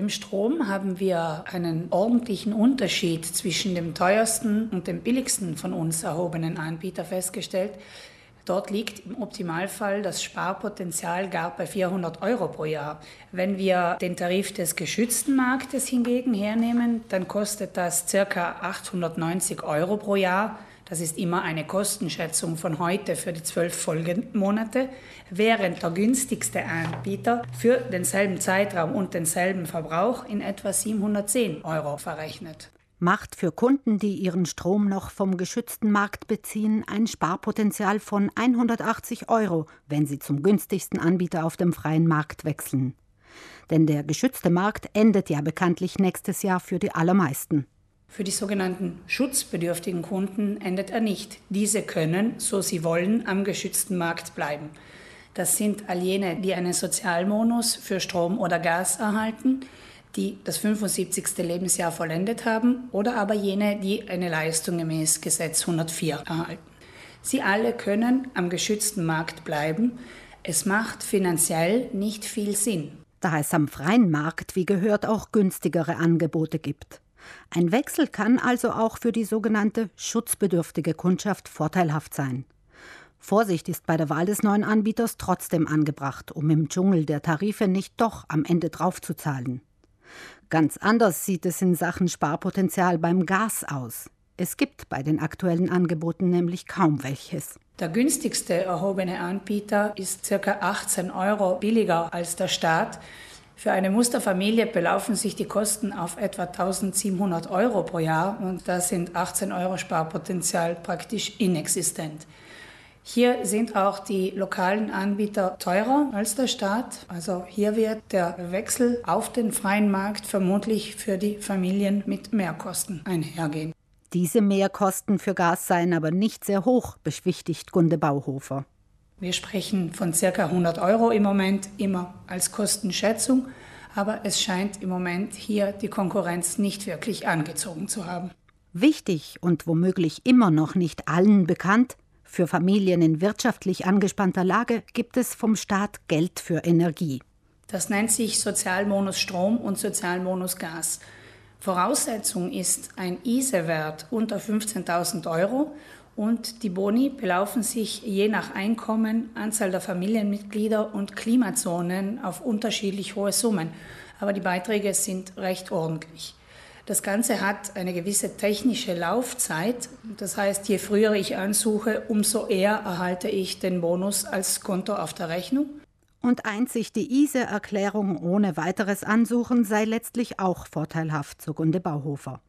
Beim Strom haben wir einen ordentlichen Unterschied zwischen dem teuersten und dem billigsten von uns erhobenen Anbieter festgestellt. Dort liegt im Optimalfall das Sparpotenzial gar bei 400 Euro pro Jahr. Wenn wir den Tarif des geschützten Marktes hingegen hernehmen, dann kostet das ca. 890 Euro pro Jahr. Das ist immer eine Kostenschätzung von heute für die zwölf folgenden Monate, während der günstigste Anbieter für denselben Zeitraum und denselben Verbrauch in etwa 710 Euro verrechnet macht für Kunden, die ihren Strom noch vom geschützten Markt beziehen, ein Sparpotenzial von 180 Euro, wenn sie zum günstigsten Anbieter auf dem freien Markt wechseln. Denn der geschützte Markt endet ja bekanntlich nächstes Jahr für die allermeisten. Für die sogenannten schutzbedürftigen Kunden endet er nicht. Diese können, so sie wollen, am geschützten Markt bleiben. Das sind all jene, die einen Sozialmonus für Strom oder Gas erhalten, die das 75. Lebensjahr vollendet haben oder aber jene, die eine Leistung gemäß Gesetz 104 erhalten. Sie alle können am geschützten Markt bleiben. Es macht finanziell nicht viel Sinn. Da es am freien Markt, wie gehört, auch günstigere Angebote gibt. Ein Wechsel kann also auch für die sogenannte schutzbedürftige Kundschaft vorteilhaft sein. Vorsicht ist bei der Wahl des neuen Anbieters trotzdem angebracht, um im Dschungel der Tarife nicht doch am Ende draufzuzahlen. Ganz anders sieht es in Sachen Sparpotenzial beim Gas aus. Es gibt bei den aktuellen Angeboten nämlich kaum welches. Der günstigste erhobene Anbieter ist ca. 18 Euro billiger als der Staat. Für eine Musterfamilie belaufen sich die Kosten auf etwa 1700 Euro pro Jahr und da sind 18 Euro Sparpotenzial praktisch inexistent. Hier sind auch die lokalen Anbieter teurer als der Staat. Also hier wird der Wechsel auf den freien Markt vermutlich für die Familien mit Mehrkosten einhergehen. Diese Mehrkosten für Gas seien aber nicht sehr hoch, beschwichtigt Gunde Bauhofer. Wir sprechen von ca. 100 Euro im Moment immer als Kostenschätzung, aber es scheint im Moment hier die Konkurrenz nicht wirklich angezogen zu haben. Wichtig und womöglich immer noch nicht allen bekannt, für Familien in wirtschaftlich angespannter Lage gibt es vom Staat Geld für Energie. Das nennt sich Sozialmonus Strom und Sozialmonus Gas. Voraussetzung ist ein ISE-Wert unter 15.000 Euro und die Boni belaufen sich je nach Einkommen, Anzahl der Familienmitglieder und Klimazonen auf unterschiedlich hohe Summen. Aber die Beiträge sind recht ordentlich. Das Ganze hat eine gewisse technische Laufzeit. Das heißt, je früher ich ansuche, umso eher erhalte ich den Bonus als Konto auf der Rechnung. Und einzig die ISE-Erklärung ohne weiteres Ansuchen sei letztlich auch vorteilhaft, so Gunde Bauhofer.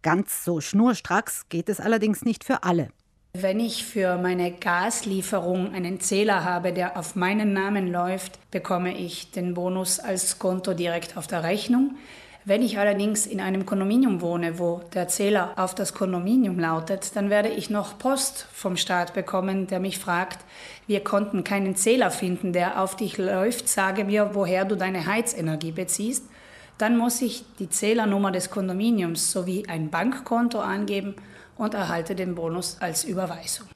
Ganz so schnurstracks geht es allerdings nicht für alle. Wenn ich für meine Gaslieferung einen Zähler habe, der auf meinen Namen läuft, bekomme ich den Bonus als Konto direkt auf der Rechnung. Wenn ich allerdings in einem Kondominium wohne, wo der Zähler auf das Kondominium lautet, dann werde ich noch Post vom Staat bekommen, der mich fragt, wir konnten keinen Zähler finden, der auf dich läuft, sage mir, woher du deine Heizenergie beziehst. Dann muss ich die Zählernummer des Kondominiums sowie ein Bankkonto angeben und erhalte den Bonus als Überweisung.